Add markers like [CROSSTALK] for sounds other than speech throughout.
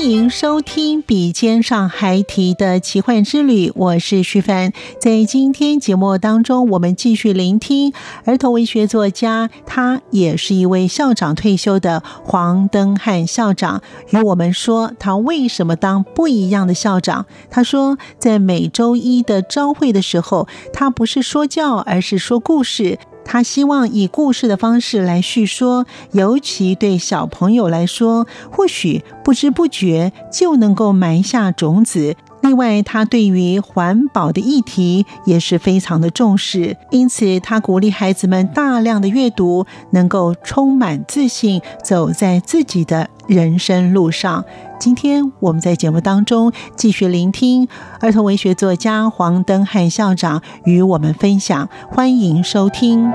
欢迎收听《笔尖上还提的奇幻之旅》，我是徐凡。在今天节目当中，我们继续聆听儿童文学作家，他也是一位校长退休的黄登汉校长，与我们说他为什么当不一样的校长。他说，在每周一的朝会的时候，他不是说教，而是说故事。他希望以故事的方式来叙说，尤其对小朋友来说，或许不知不觉就能够埋下种子。另外，他对于环保的议题也是非常的重视，因此他鼓励孩子们大量的阅读，能够充满自信，走在自己的人生路上。今天我们在节目当中继续聆听儿童文学作家黄登汉校长与我们分享，欢迎收听。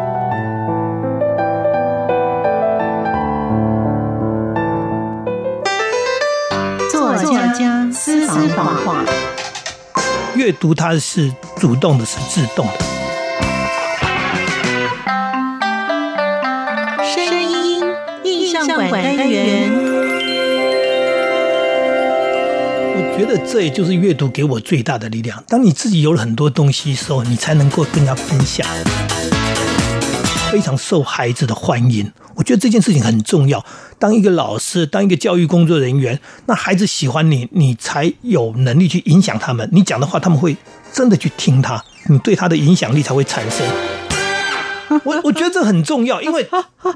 作家私房话，阅读它是主动的，是自动的。声音印象馆单元。我觉得这也就是阅读给我最大的力量。当你自己有了很多东西的时候，你才能够跟人家分享，非常受孩子的欢迎。我觉得这件事情很重要。当一个老师，当一个教育工作人员，那孩子喜欢你，你才有能力去影响他们。你讲的话，他们会真的去听他，你对他的影响力才会产生。我我觉得这很重要，因为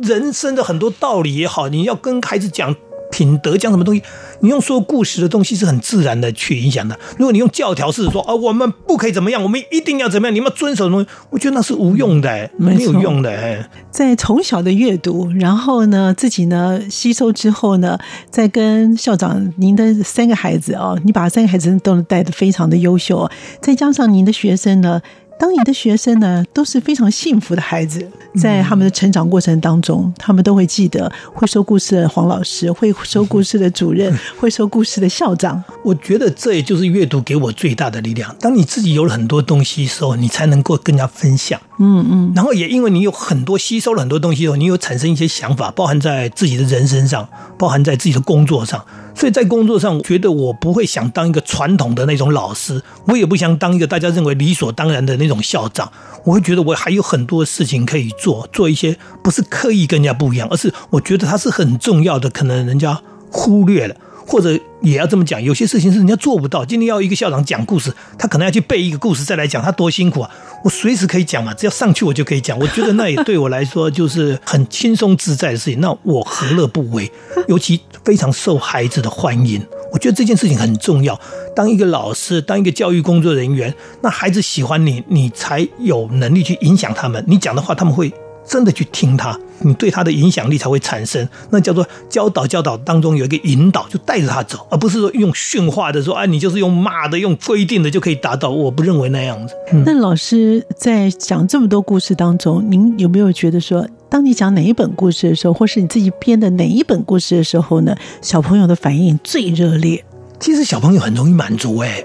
人生的很多道理也好，你要跟孩子讲。品德讲什么东西？你用说故事的东西是很自然的去影响的。如果你用教条式说啊，我们不可以怎么样，我们一定要怎么样，你们要遵守什么东西？我觉得那是无用的，没有用的。在从小的阅读，然后呢，自己呢吸收之后呢，再跟校长您的三个孩子啊，你把三个孩子都带的非常的优秀，再加上您的学生呢。当你的学生呢，都是非常幸福的孩子，在他们的成长过程当中，他们都会记得会说故事的黄老师，会说故事的主任，会说故事的校长。我觉得这也就是阅读给我最大的力量。当你自己有了很多东西的时候，你才能够跟人家分享。嗯嗯。然后也因为你有很多吸收了很多东西后，你有产生一些想法，包含在自己的人生上，包含在自己的工作上。所以在工作上，我觉得我不会想当一个传统的那种老师，我也不想当一个大家认为理所当然的那种校长。我会觉得我还有很多事情可以做，做一些不是刻意跟人家不一样，而是我觉得它是很重要的，可能人家忽略了。或者也要这么讲，有些事情是人家做不到。今天要一个校长讲故事，他可能要去背一个故事再来讲，他多辛苦啊！我随时可以讲嘛，只要上去我就可以讲。我觉得那也对我来说就是很轻松自在的事情，那我何乐不为？[LAUGHS] 尤其非常受孩子的欢迎，我觉得这件事情很重要。当一个老师，当一个教育工作人员，那孩子喜欢你，你才有能力去影响他们。你讲的话，他们会。真的去听他，你对他的影响力才会产生。那叫做教导，教导当中有一个引导，就带着他走，而不是说用训话的说，啊，你就是用骂的、用规定的就可以达到。我不认为那样子。嗯。那老师在讲这么多故事当中，您有没有觉得说，当你讲哪一本故事的时候，或是你自己编的哪一本故事的时候呢，小朋友的反应最热烈？其实小朋友很容易满足哎。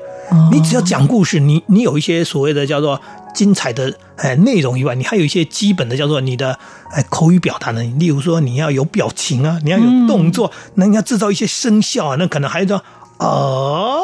你只要讲故事，你你有一些所谓的叫做精彩的哎内容以外，你还有一些基本的叫做你的哎口语表达能力。例如说你要有表情啊，你要有动作，那你要制造一些声效啊，那可能还要说哦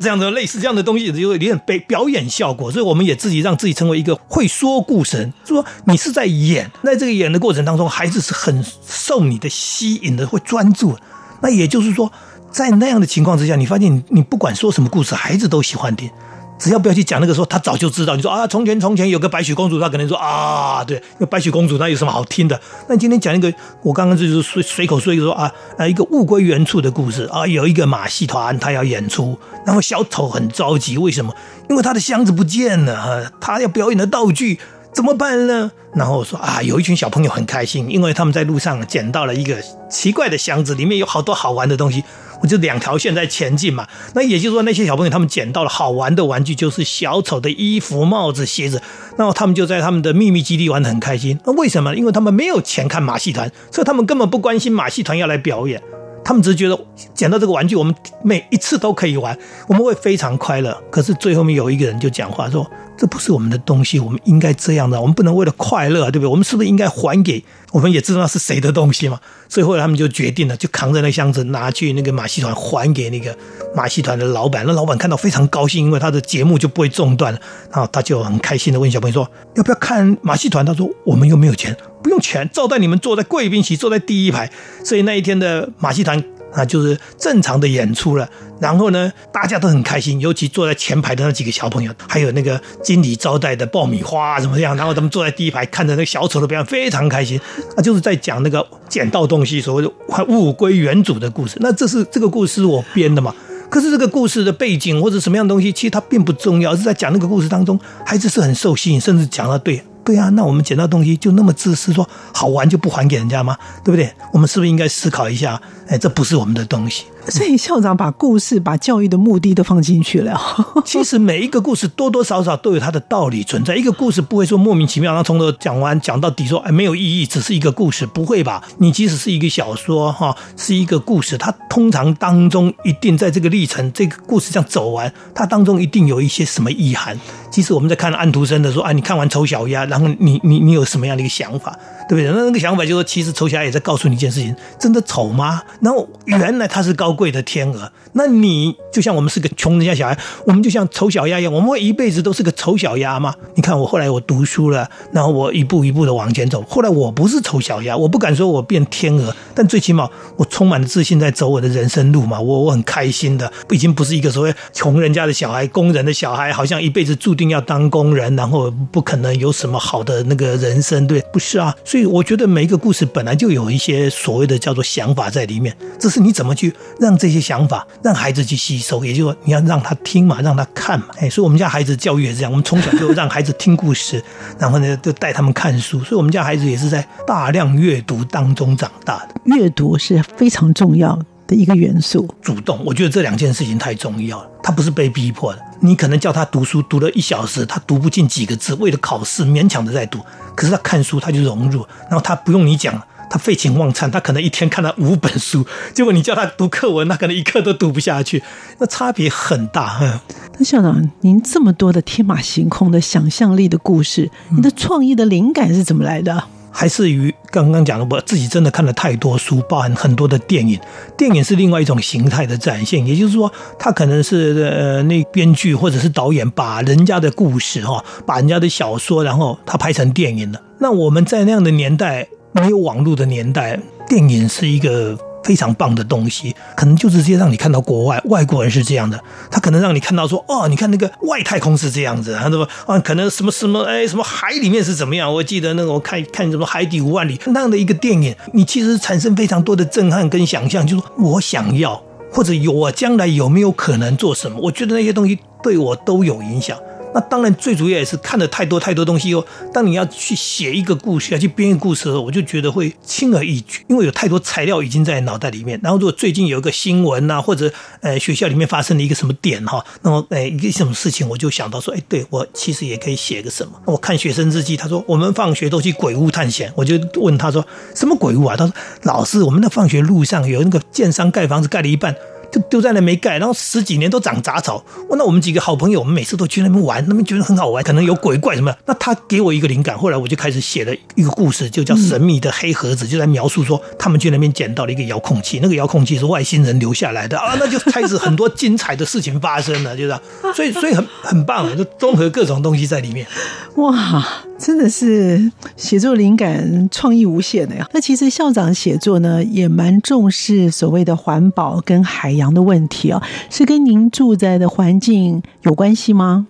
这样的类似这样的东西，就有点被表演效果，所以我们也自己让自己成为一个会说故事人，就说你是在演，在这个演的过程当中，孩子是很受你的吸引的，会专注。那也就是说，在那样的情况之下，你发现你不管说什么故事，孩子都喜欢听。只要不要去讲那个说，他早就知道。你说啊，从前从前有个白雪公主，他可能说啊，对，那白雪公主那有什么好听的？那今天讲一个，我刚刚就是随随口说一个说啊啊一个物归原处的故事啊，有一个马戏团他要演出，然后小丑很着急，为什么？因为他的箱子不见了，他要表演的道具怎么办呢？然后说啊，有一群小朋友很开心，因为他们在路上捡到了一个奇怪的箱子，里面有好多好玩的东西。我就两条线在前进嘛，那也就是说，那些小朋友他们捡到了好玩的玩具，就是小丑的衣服、帽子、鞋子，然后他们就在他们的秘密基地玩得很开心。那为什么？因为他们没有钱看马戏团，所以他们根本不关心马戏团要来表演，他们只是觉得捡到这个玩具，我们每一次都可以玩，我们会非常快乐。可是最后面有一个人就讲话说：“这不是我们的东西，我们应该这样的，我们不能为了快乐，对不对？我们是不是应该还给？”我们也知道是谁的东西嘛，所以后来他们就决定了，就扛着那箱子拿去那个马戏团还给那个马戏团的老板。那老板看到非常高兴，因为他的节目就不会中断了。然后他就很开心的问小朋友说：“要不要看马戏团？”他说：“我们又没有钱，不用钱，招待你们坐在贵宾席，坐在第一排。”所以那一天的马戏团。啊，就是正常的演出了，然后呢，大家都很开心，尤其坐在前排的那几个小朋友，还有那个经理招待的爆米花怎么样，然后他们坐在第一排看着那个小丑的表演，非常开心。啊，就是在讲那个捡到东西，所谓的物归原主的故事。那这是这个故事是我编的嘛？可是这个故事的背景或者什么样的东西，其实它并不重要，是在讲那个故事当中，孩子是很受吸引，甚至讲到对。对啊，那我们捡到东西就那么自私，说好玩就不还给人家吗？对不对？我们是不是应该思考一下？哎，这不是我们的东西。所以校长把故事、把教育的目的都放进去了。[LAUGHS] 其实每一个故事多多少少都有它的道理存在。一个故事不会说莫名其妙，然后从头讲完讲到底说，说哎没有意义，只是一个故事，不会吧？你即使是一个小说哈，是一个故事，它通常当中一定在这个历程，这个故事这样走完，它当中一定有一些什么意涵。即使我们在看安徒生的说，哎，你看完丑小鸭，然后你你你有什么样的一个想法？对不对？那那个想法就是说，其实丑小鸭也在告诉你一件事情：真的丑吗？然后原来它是高贵的天鹅。那你就像我们是个穷人家小孩，我们就像丑小鸭一样，我们会一辈子都是个丑小鸭吗？你看我后来我读书了，然后我一步一步的往前走。后来我不是丑小鸭，我不敢说我变天鹅，但最起码我充满了自信在走我的人生路嘛。我我很开心的，已经不是一个所谓穷人家的小孩，工人的小孩，好像一辈子注定要当工人，然后不可能有什么好的那个人生，对，不是啊，所以。我觉得每一个故事本来就有一些所谓的叫做想法在里面，只是你怎么去让这些想法让孩子去吸收，也就是说你要让他听嘛，让他看嘛。哎，所以我们家孩子教育也是这样，我们从小就让孩子听故事，然后呢就带他们看书，所以我们家孩子也是在大量阅读当中长大的。阅读是非常重要的一个元素，主动，我觉得这两件事情太重要了。他不是被逼迫的，你可能叫他读书，读了一小时，他读不进几个字，为了考试勉强的在读。可是他看书，他就融入，然后他不用你讲，他废寝忘餐，他可能一天看了五本书。结果你叫他读课文，他可能一课都读不下去，[LAUGHS] 那差别很大。那校长，您这么多的天马行空的想象力的故事，你的创意的灵感是怎么来的？还是于刚刚讲的，我自己真的看了太多书，包含很多的电影。电影是另外一种形态的展现，也就是说，他可能是呃，那编剧或者是导演把人家的故事哈，把人家的小说，然后他拍成电影了。那我们在那样的年代，没有网络的年代，电影是一个。非常棒的东西，可能就直接让你看到国外外国人是这样的，他可能让你看到说，哦，你看那个外太空是这样子，他说啊，可能什么什么，哎，什么海里面是怎么样？我记得那个我看看什么《海底五万里》那样的一个电影，你其实产生非常多的震撼跟想象，就是我想要或者有我将来有没有可能做什么？我觉得那些东西对我都有影响。那当然，最主要也是看了太多太多东西哦。当你要去写一个故事，要去编一个故事的时候，我就觉得会轻而易举，因为有太多材料已经在脑袋里面。然后，如果最近有一个新闻呐，或者呃学校里面发生了一个什么点哈，那么呃一个什么事情，我就想到说，哎，对我其实也可以写个什么。我看学生日记，他说我们放学都去鬼屋探险，我就问他说什么鬼屋啊？他说老师，我们的放学路上有那个建商盖房子盖了一半。就丢在那没盖，然后十几年都长杂草。那我们几个好朋友，我们每次都去那边玩，那边觉得很好玩，可能有鬼怪什么。那他给我一个灵感，后来我就开始写了一个故事，就叫《神秘的黑盒子》，就在描述说他们去那边捡到了一个遥控器，那个遥控器是外星人留下来的 [LAUGHS] 啊，那就开始很多精彩的事情发生了，就是，所以所以很很棒，就综合各种东西在里面。哇，真的是写作灵感创意无限的呀！那其实校长写作呢，也蛮重视所谓的环保跟海洋的问题啊，是跟您住在的环境有关系吗？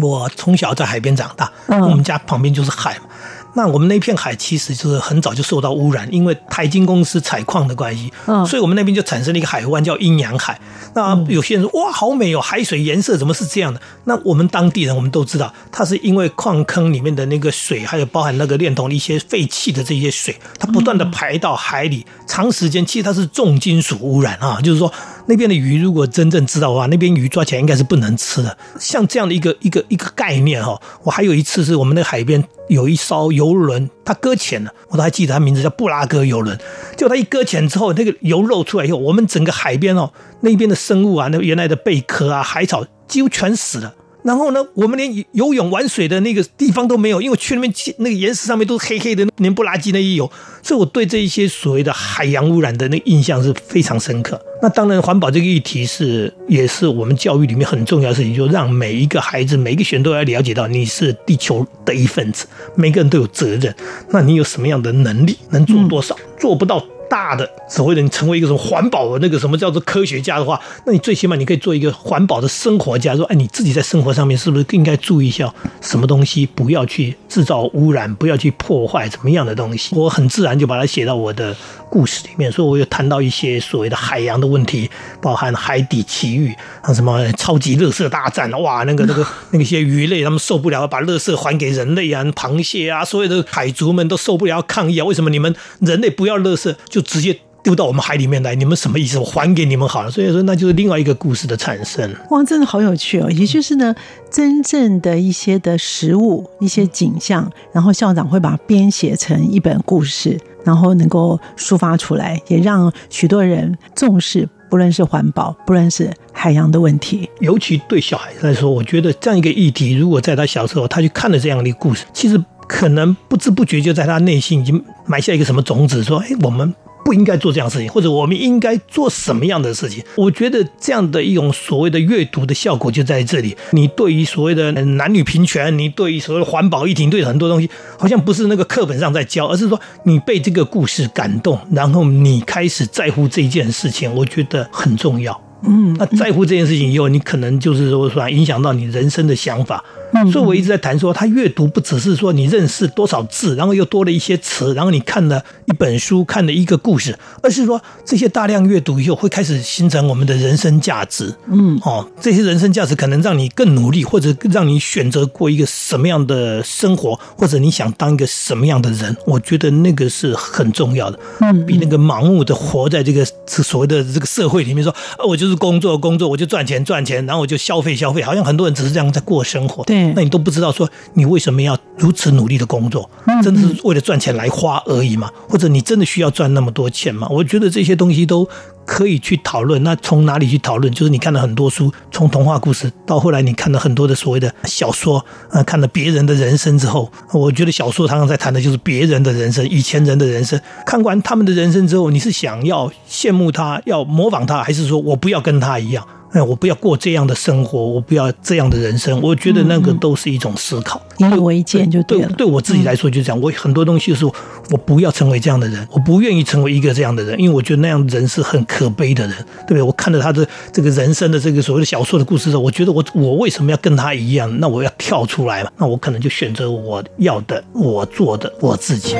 我从小在海边长大，嗯，我们家旁边就是海嘛。那我们那片海其实就是很早就受到污染，因为台金公司采矿的关系，嗯，所以我们那边就产生了一个海湾叫阴阳海。那有些人说哇，好美哦，海水颜色怎么是这样的？那我们当地人我们都知道，它是因为矿坑里面的那个水，还有包含那个炼铜的一些废弃的这些水，它不断的排到海里，长时间其实它是重金属污染啊，就是说。那边的鱼，如果真正知道的话，那边鱼抓起来应该是不能吃的。像这样的一个一个一个概念哈，我还有一次是我们那海边有一艘游轮，它搁浅了，我都还记得它名字叫布拉格游轮。就它一搁浅之后，那个油漏出来以后，我们整个海边哦，那边的生物啊，那原来的贝壳啊、海草几乎全死了。然后呢，我们连游泳玩水的那个地方都没有，因为去那边那个岩石上面都是黑黑的，黏不拉几的也有，所以我对这一些所谓的海洋污染的那个印象是非常深刻。那当然，环保这个议题是也是我们教育里面很重要的事情，就让每一个孩子、每一个学生都要了解到你是地球的一份子，每个人都有责任。那你有什么样的能力，能做多少？做不到。大的所谓的你成为一个什么环保的那个什么叫做科学家的话，那你最起码你可以做一个环保的生活家，说哎，你自己在生活上面是不是应该注意一下什么东西，不要去制造污染，不要去破坏什么样的东西？我很自然就把它写到我的故事里面，所以我有谈到一些所谓的海洋的问题，包含海底奇遇啊，什么超级垃圾大战，哇，那个那个那些鱼类他们受不了，把垃圾还给人类啊，螃蟹啊，所有的海族们都受不了抗议啊，为什么你们人类不要垃圾？就直接丢到我们海里面来，你们什么意思？我还给你们好了。所以说，那就是另外一个故事的产生。哇，真的好有趣哦！也就是呢，真正的一些的食物、一些景象，然后校长会把它编写成一本故事，然后能够抒发出来，也让许多人重视，不论是环保，不论是海洋的问题。尤其对小孩子来说，我觉得这样一个议题，如果在他小时候他去看了这样的故事，其实。可能不知不觉就在他内心已经埋下一个什么种子，说：“哎，我们不应该做这样的事情，或者我们应该做什么样的事情？”我觉得这样的一种所谓的阅读的效果就在这里。你对于所谓的男女平权，你对于所谓的环保议题，对很多东西，好像不是那个课本上在教，而是说你被这个故事感动，然后你开始在乎这件事情，我觉得很重要。嗯，那在乎这件事情以后，你可能就是说说影响到你人生的想法。所以我一直在谈说，他阅读不只是说你认识多少字，然后又多了一些词，然后你看了一本书，看了一个故事，而是说这些大量阅读以后会开始形成我们的人生价值。嗯，哦，这些人生价值可能让你更努力，或者让你选择过一个什么样的生活，或者你想当一个什么样的人。我觉得那个是很重要的。嗯，比那个盲目的活在这个所谓的这个社会里面说，我就是工作工作，我就赚钱赚钱，然后我就消费消费，好像很多人只是这样在过生活。对。那你都不知道说你为什么要如此努力的工作，真的是为了赚钱来花而已吗？或者你真的需要赚那么多钱吗？我觉得这些东西都可以去讨论。那从哪里去讨论？就是你看了很多书，从童话故事到后来你看了很多的所谓的小说，啊，看了别人的人生之后，我觉得小说常常在谈的就是别人的人生，以前人的人生。看完他们的人生之后，你是想要羡慕他，要模仿他，还是说我不要跟他一样？哎，我不要过这样的生活，我不要这样的人生。我觉得那个都是一种思考，引以为鉴就对了。对，对我自己来说就这样。我很多东西就是我不要成为这样的人，我不愿意成为一个这样的人，因为我觉得那样的人是很可悲的人，对不对？我看到他的这个人生的这个所谓的小说的故事的时候，我觉得我我为什么要跟他一样？那我要跳出来嘛？那我可能就选择我要的，我做的，我自己。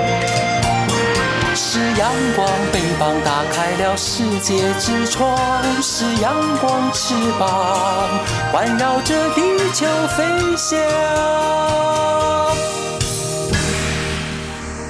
是阳光，翅膀打开了世界之窗；是阳光，翅膀环绕着地球飞翔。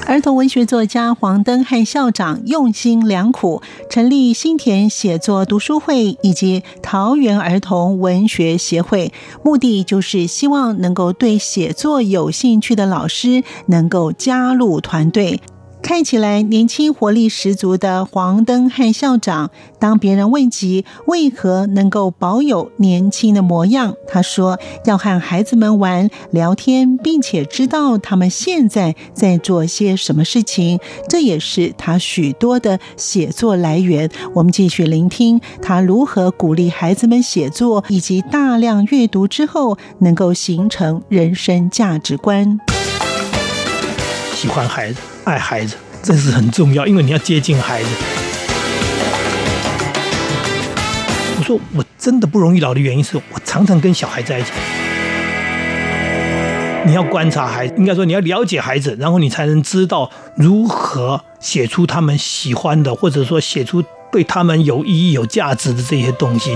儿童文学作家黄登汉校长用心良苦，成立新田写作读书会以及桃园儿童文学协会，目的就是希望能够对写作有兴趣的老师能够加入团队。看起来年轻活力十足的黄登汉校长，当别人问及为何能够保有年轻的模样，他说要和孩子们玩聊天，并且知道他们现在在做些什么事情，这也是他许多的写作来源。我们继续聆听他如何鼓励孩子们写作，以及大量阅读之后能够形成人生价值观。喜欢孩子。爱孩子，这是很重要，因为你要接近孩子。我说我真的不容易老的原因是我常常跟小孩在一起。你要观察孩子，应该说你要了解孩子，然后你才能知道如何写出他们喜欢的，或者说写出对他们有意义、有价值的这些东西。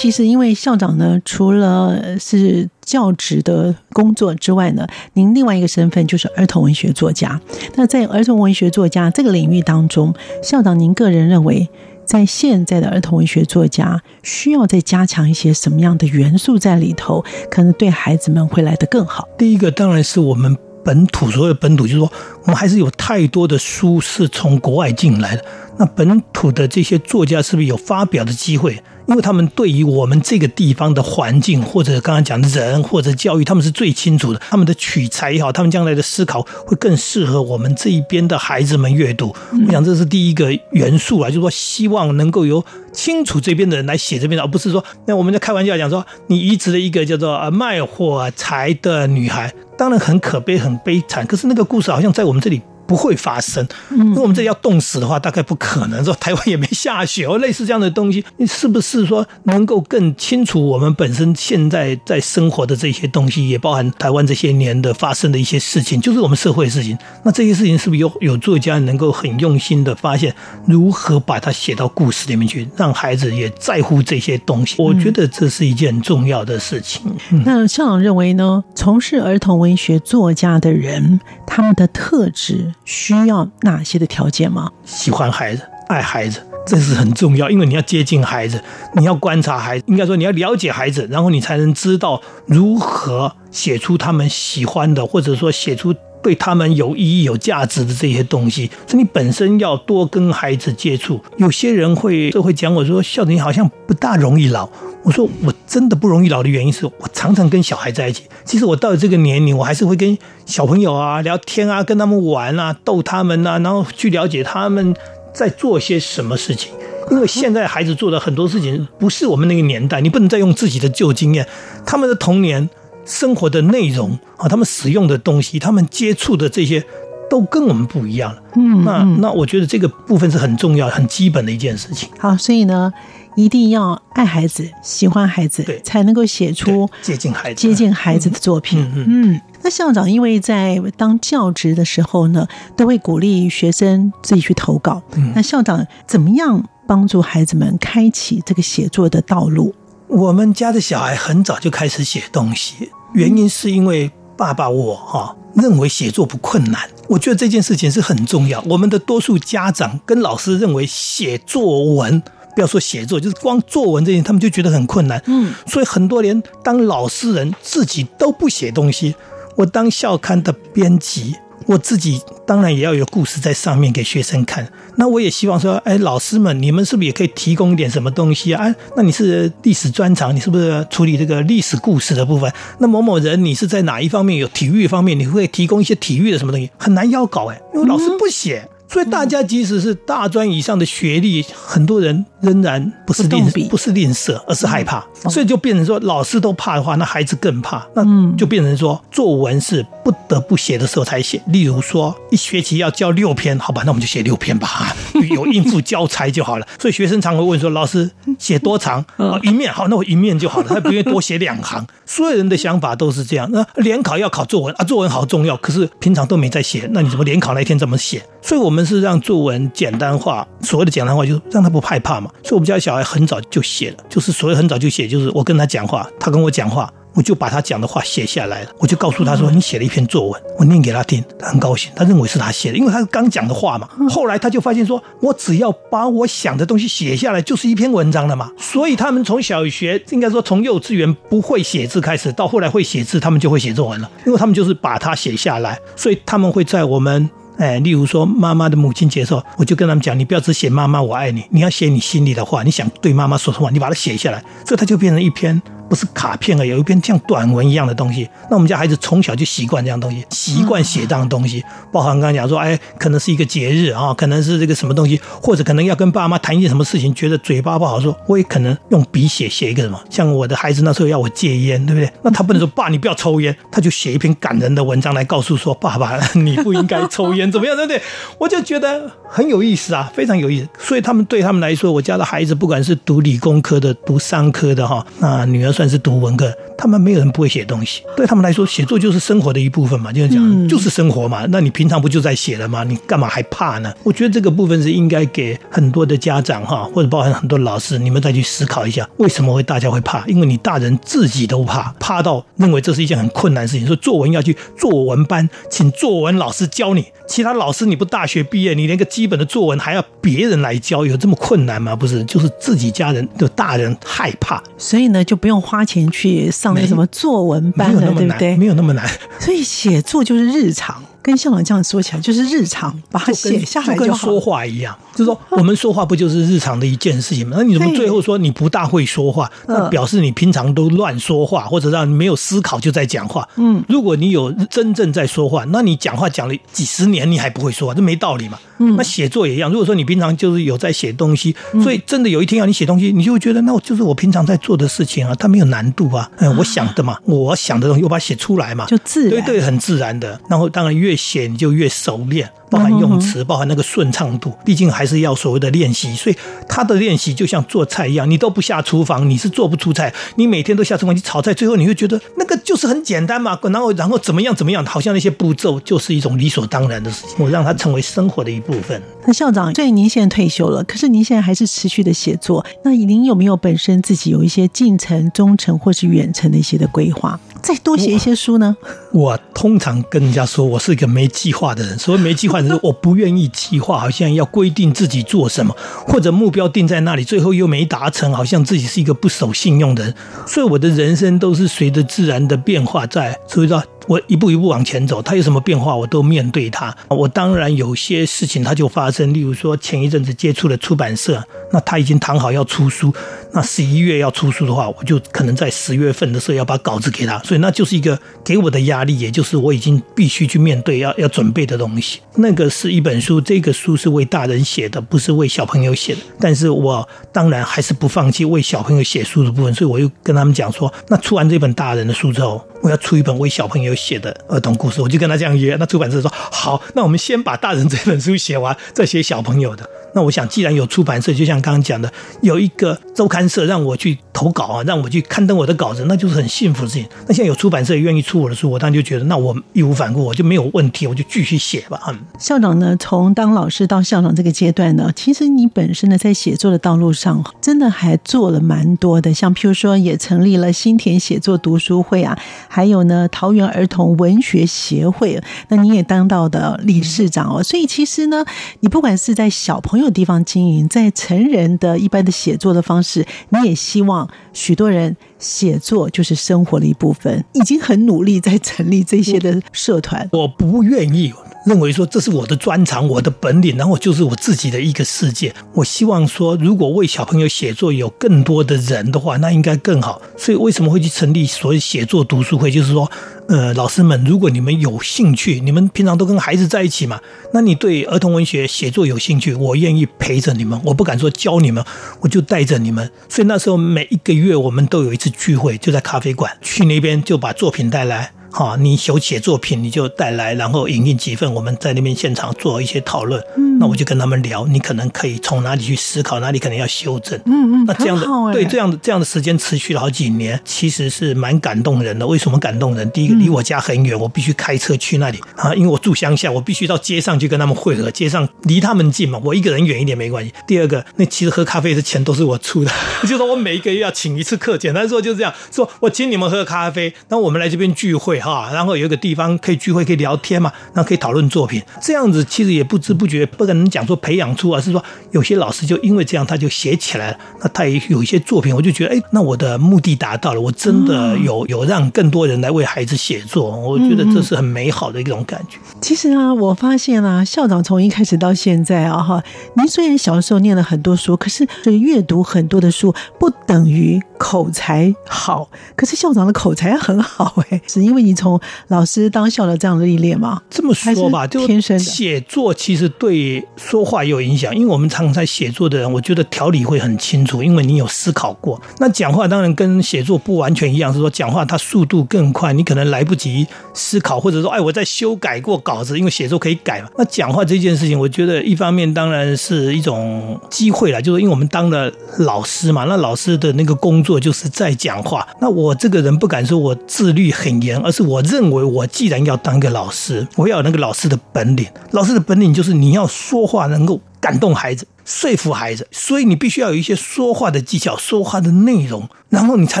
其实，因为校长呢，除了是教职的工作之外呢，您另外一个身份就是儿童文学作家。那在儿童文学作家这个领域当中，校长您个人认为，在现在的儿童文学作家需要再加强一些什么样的元素在里头，可能对孩子们会来得更好？第一个当然是我们本土，所谓本土，就是说我们还是有太多的书是从国外进来的。那本土的这些作家是不是有发表的机会？因为他们对于我们这个地方的环境，或者刚刚讲的人，或者教育，他们是最清楚的。他们的取材也好，他们将来的思考会更适合我们这一边的孩子们阅读。我想这是第一个元素啊，就是说希望能够由清楚这边的人来写这边的，而不是说那我们在开玩笑讲说你移植了一个叫做啊卖火柴的女孩，当然很可悲很悲惨，可是那个故事好像在我们这里。不会发生。如果我们这里要冻死的话，大概不可能。说台湾也没下雪，或类似这样的东西，你是不是说能够更清楚我们本身现在在生活的这些东西，也包含台湾这些年的发生的一些事情，就是我们社会的事情。那这些事情是不是有有作家能够很用心的发现，如何把它写到故事里面去，让孩子也在乎这些东西？我觉得这是一件很重要的事情。嗯、那校长认为呢？从事儿童文学作家的人，他们的特质。需要哪些的条件吗？喜欢孩子，爱孩子，这是很重要。因为你要接近孩子，你要观察孩子，应该说你要了解孩子，然后你才能知道如何写出他们喜欢的，或者说写出对他们有意义、有价值的这些东西。所以你本身要多跟孩子接触。有些人会就会讲我说，校长你好像不大容易老。我说我真的不容易老的原因是我常常跟小孩在一起。其实我到了这个年龄，我还是会跟小朋友啊聊天啊，跟他们玩啊，逗他们啊，然后去了解他们在做些什么事情。因为现在孩子做的很多事情不是我们那个年代，你不能再用自己的旧经验。他们的童年生活的内容啊，他们使用的东西，他们接触的这些都跟我们不一样了。嗯，那那我觉得这个部分是很重要、很基本的一件事情。好，所以呢。一定要爱孩子，喜欢孩子，对，才能够写出接近孩子、接近孩子的作品。嗯，嗯，嗯，那校长因为在当教职的时候呢，都会鼓励学生自己去投稿。嗯，那校长怎么样帮助孩子们开启这个写作的道路？我们家的小孩很早就开始写东西，原因是因为爸爸我哈认为写作不困难。我觉得这件事情是很重要。我们的多数家长跟老师认为写作文。不要说写作，就是光作文这些，他们就觉得很困难。嗯，所以很多连当老师人自己都不写东西。我当校刊的编辑，我自己当然也要有故事在上面给学生看。那我也希望说，哎，老师们，你们是不是也可以提供一点什么东西啊？哎，那你是历史专长，你是不是处理这个历史故事的部分？那某某人，你是在哪一方面有体育方面，你会提供一些体育的什么东西？很难要搞哎，因为老师不写。所以大家即使是大专以上的学历，很多人仍然不是吝不是吝啬，而是害怕。所以就变成说，老师都怕的话，那孩子更怕。那就变成说，作文是不得不写的时候才写。例如说，一学期要交六篇，好吧，那我们就写六篇吧，[LAUGHS] 有应付教材就好了。所以学生常会问说，老师写多长？啊，一面好，那我一面就好了，他不愿意多写两行。[LAUGHS] 所有人的想法都是这样。那联考要考作文啊，作文好重要，可是平常都没在写，那你怎么联考那一天怎么写？所以我们是让作文简单化，所谓的简单化就是让他不害怕嘛。所以我们家小孩很早就写了，就是所谓很早就写，就是我跟他讲话，他跟我讲话，我就把他讲的话写下来了，我就告诉他说：“你写了一篇作文，我念给他听，他很高兴，他认为是他写的，因为他是刚讲的话嘛。[LAUGHS] 后来他就发现说，我只要把我想的东西写下来，就是一篇文章了嘛。所以他们从小学，应该说从幼稚园不会写字开始，到后来会写字，他们就会写作文了，因为他们就是把它写下来，所以他们会在我们。”哎，例如说妈妈的母亲节时候，我就跟他们讲，你不要只写妈妈我爱你，你要写你心里的话，你想对妈妈说的话，你把它写下来，这它就变成一篇。不是卡片啊，有一篇像短文一样的东西。那我们家孩子从小就习惯这样东西，习惯写这样东西。包含刚刚讲说，哎，可能是一个节日啊，可能是这个什么东西，或者可能要跟爸妈谈一件什么事情，觉得嘴巴不好说，我也可能用笔写写一个什么。像我的孩子那时候要我戒烟，对不对？那他不能说 [LAUGHS] 爸，你不要抽烟，他就写一篇感人的文章来告诉说，爸爸，[LAUGHS] 你不应该抽烟，怎么样，对不对？我就觉得很有意思啊，非常有意思。所以他们对他们来说，我家的孩子不管是读理工科的，读商科的哈，那女儿算是读文科。他们没有人不会写东西，对他们来说，写作就是生活的一部分嘛，就是讲就是生活嘛。那你平常不就在写了吗？你干嘛还怕呢？我觉得这个部分是应该给很多的家长哈，或者包含很多老师，你们再去思考一下，为什么会大家会怕？因为你大人自己都怕，怕到认为这是一件很困难的事情。说作文要去作文班，请作文老师教你，其他老师你不大学毕业，你连个基本的作文还要别人来教，有这么困难吗？不是，就是自己家人的大人害怕，所以呢就不用花钱去上那个什么作文班了，对不对？没有那么难，所以写作就是日常。跟校长这样说起来，就是日常把它写下来就，就跟说话一样。就是说，我们说话不就是日常的一件事情吗？那你怎么最后说你不大会说话？那表示你平常都乱说话，或者让你没有思考就在讲话。嗯，如果你有真正在说话，那你讲话讲了几十年，你还不会说话，这没道理嘛。嗯，那写作也一样。如果说你平常就是有在写东西，所以真的有一天要你写东西，你就会觉得那我就是我平常在做的事情啊，它没有难度啊。嗯，我想的嘛，[LAUGHS] 我想的东西我把它写出来嘛，就自然，对对，很自然的。然后当然越写你就越。熟练，包含用词，包含那个顺畅度，毕竟还是要所谓的练习。所以他的练习就像做菜一样，你都不下厨房，你是做不出菜。你每天都下厨房，你炒菜，最后你会觉得那个就是很简单嘛。然后，然后怎么样怎么样，好像那些步骤就是一种理所当然的事情。我让它成为生活的一部分。那校长，所以您现在退休了，可是您现在还是持续的写作。那您有没有本身自己有一些近程、中程或是远程的一些的规划？再多写一些书呢？我，通常跟人家说，我是一个没计划的人。所谓没计划的人，我不愿意计划，好像要规定自己做什么，或者目标定在那里，最后又没达成，好像自己是一个不守信用的人。所以我的人生都是随着自然的变化在，所以说。我一步一步往前走，他有什么变化，我都面对他。我当然有些事情他就发生，例如说前一阵子接触了出版社，那他已经谈好要出书，那十一月要出书的话，我就可能在十月份的时候要把稿子给他，所以那就是一个给我的压力，也就是我已经必须去面对要要准备的东西。那个是一本书，这个书是为大人写的，不是为小朋友写的。但是我当然还是不放弃为小朋友写书的部分，所以我又跟他们讲说，那出完这本大人的书之后，我要出一本为小朋友写的儿童故事，我就跟他这样约。那出版社说好，那我们先把大人这本书写完，再写小朋友的。那我想，既然有出版社，就像刚刚讲的，有一个周刊社让我去投稿啊，让我去刊登我的稿子，那就是很幸福的事情。那现在有出版社愿意出我的书，我当然就觉得，那我义无反顾，我就没有问题，我就继续写吧。嗯，校长呢，从当老师到校长这个阶段呢，其实你本身呢，在写作的道路上，真的还做了蛮多的，像譬如说，也成立了新田写作读书会啊，还有呢，桃园儿童文学协会，那你也当到的理事长哦。所以其实呢，你不管是在小朋友地方经营，在成人的一般的写作的方式，你也希望许多人写作就是生活的一部分，已经很努力在成立这些的社团。我不愿意认为说这是我的专长，我的本领，然后就是我自己的一个世界。我希望说，如果为小朋友写作有更多的人的话，那应该更好。所以为什么会去成立所谓写作读书会？就是说。呃，老师们，如果你们有兴趣，你们平常都跟孩子在一起嘛，那你对儿童文学写作有兴趣，我愿意陪着你们。我不敢说教你们，我就带着你们。所以那时候每一个月我们都有一次聚会，就在咖啡馆，去那边就把作品带来。哈，你有写作品你就带来，然后影印几份，我们在那边现场做一些讨论。嗯，那我就跟他们聊，你可能可以从哪里去思考，哪里可能要修正。嗯嗯，那这样的、欸、对这样的这样的时间持续了好几年，其实是蛮感动人的。为什么感动人？第一个，离我家很远，我必须开车去那里啊，因为我住乡下，我必须到街上去跟他们会合。街上离他们近嘛，我一个人远一点没关系。第二个，那其实喝咖啡的钱都是我出的，[LAUGHS] 就是说我每一个月要请一次客，简单说就是这样，说我请你们喝咖啡，那我们来这边聚会哈，然后有一个地方可以聚会，可以聊天嘛，然后可以讨论作品，这样子其实也不知不觉不可能讲说培养出，而是说有些老师就因为这样他就写起来了，那他也有一些作品，我就觉得哎，那我的目的达到了，我真的有有让更多人来为孩子写作，我觉得这是很美好的一种感觉。其实啊，我发现啊，校长从一开始到现在啊，哈，您虽然小的时候念了很多书，可是这个阅读很多的书不等于口才好。可是校长的口才很好哎，是因为你从老师当校的这样的历练吗？这么说吧，就天生写作其实对说话有影响，因为我们常常在写作的人，我觉得条理会很清楚，因为你有思考过。那讲话当然跟写作不完全一样，是说讲话它速度更快，你可能来不及思考，或者说哎，我在修改过稿子，因为写作可以改嘛。那讲话这件事情，我觉得一方面当然是一种机会啦，就是因为我们当了老师嘛，那老师的那个工作就是在讲话。那我这个人不敢说我自律很严，而是我认为我既然要当一个老师，我要有那个老师的本领。老师的本领就是你要说话能够感动孩子、说服孩子，所以你必须要有一些说话的技巧、说话的内容，然后你才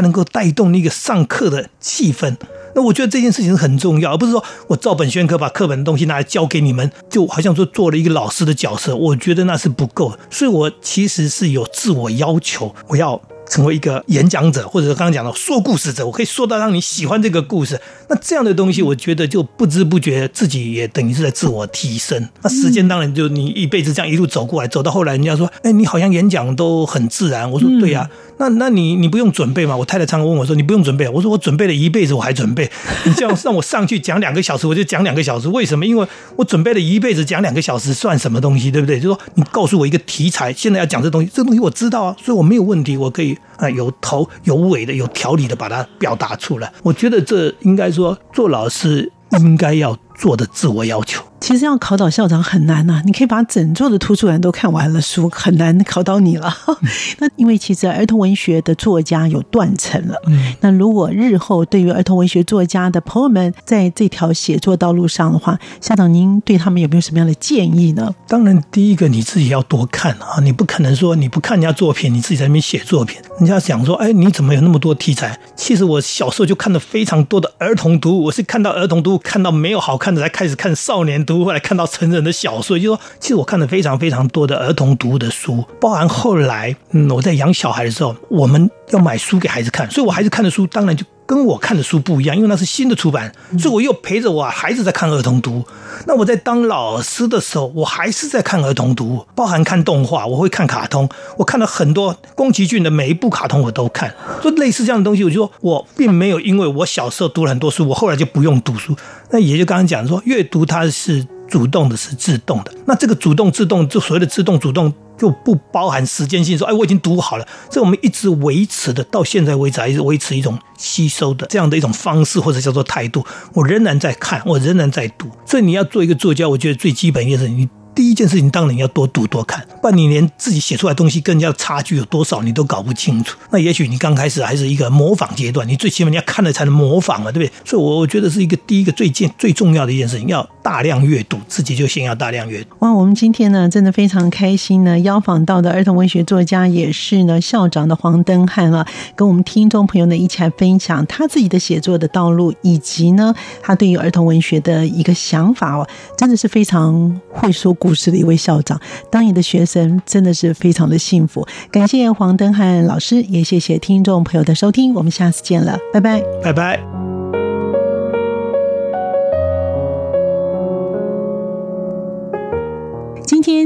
能够带动那个上课的气氛。那我觉得这件事情是很重要，而不是说我照本宣科把课本的东西拿来教给你们，就好像说做了一个老师的角色。我觉得那是不够，所以我其实是有自我要求，我要成为一个演讲者，或者刚刚讲的说故事者，我可以说到让你喜欢这个故事。那这样的东西，我觉得就不知不觉自己也等于是在自我提升。那时间当然就你一辈子这样一路走过来，走到后来，人家说，哎，你好像演讲都很自然。我说对呀。那那你你不用准备吗？我太太常常问我说：“你不用准备？”我说：“我准备了一辈子，我还准备。你这样让我上去讲两个小时，我就讲两个小时。为什么？因为我准备了一辈子，讲两个小时算什么东西？对不对？就说你告诉我一个题材，现在要讲这东西，这东西我知道啊，所以我没有问题，我可以啊有头有尾的，有条理的把它表达出来。我觉得这应该说做老师应该要做的自我要求。”其实要考倒校长很难呐、啊，你可以把整座的图书馆都看完了，书很难考倒你了。[LAUGHS] 那因为其实儿童文学的作家有断层了。嗯，那如果日后对于儿童文学作家的朋友们在这条写作道路上的话，校长您对他们有没有什么样的建议呢？当然，第一个你自己要多看啊，你不可能说你不看人家作品，你自己在那边写作品。人家想说，哎，你怎么有那么多题材？其实我小时候就看了非常多的儿童读物，我是看到儿童读物看到没有好看的，才开始看少年读。后来看到成人的小说，就说其实我看了非常非常多的儿童读物的书，包含后来，嗯，我在养小孩的时候，我们要买书给孩子看，所以我孩子看的书当然就跟我看的书不一样，因为那是新的出版，所以我又陪着我孩子在看儿童读物。那我在当老师的时候，我还是在看儿童读物，包含看动画，我会看卡通，我看了很多宫崎骏的每一部卡通我都看，就类似这样的东西。我就说我并没有因为我小时候读了很多书，我后来就不用读书。那也就刚刚讲说，阅读它是主动的，是自动的。那这个主动、自动，就所谓的自动、主动。就不包含时间性，说，哎，我已经读好了。这我们一直维持的，到现在为止还是维持一种吸收的这样的一种方式，或者叫做态度。我仍然在看，我仍然在读。这你要做一个作家，我觉得最基本一件事你。第一件事情，当然要多读多看，不然你连自己写出来的东西跟人家的差距有多少，你都搞不清楚。那也许你刚开始还是一个模仿阶段，你最起码你要看了才能模仿嘛，对不对？所以，我我觉得是一个第一个最近最重要的一件事情，要大量阅读，自己就先要大量阅读。哇，我们今天呢，真的非常开心呢，邀访到的儿童文学作家也是呢校长的黄登汉了，跟我们听众朋友呢一起来分享他自己的写作的道路，以及呢他对于儿童文学的一个想法哦，真的是非常会说故事的一位校长。当你的学生真的是非常的幸福，感谢黄登汉老师，也谢谢听众朋友的收听，我们下次见了，拜拜，拜拜。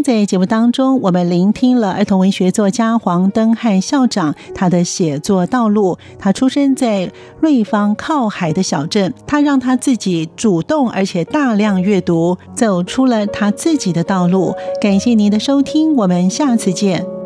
在节目当中，我们聆听了儿童文学作家黄登汉校长他的写作道路。他出生在瑞芳靠海的小镇，他让他自己主动而且大量阅读，走出了他自己的道路。感谢您的收听，我们下次见。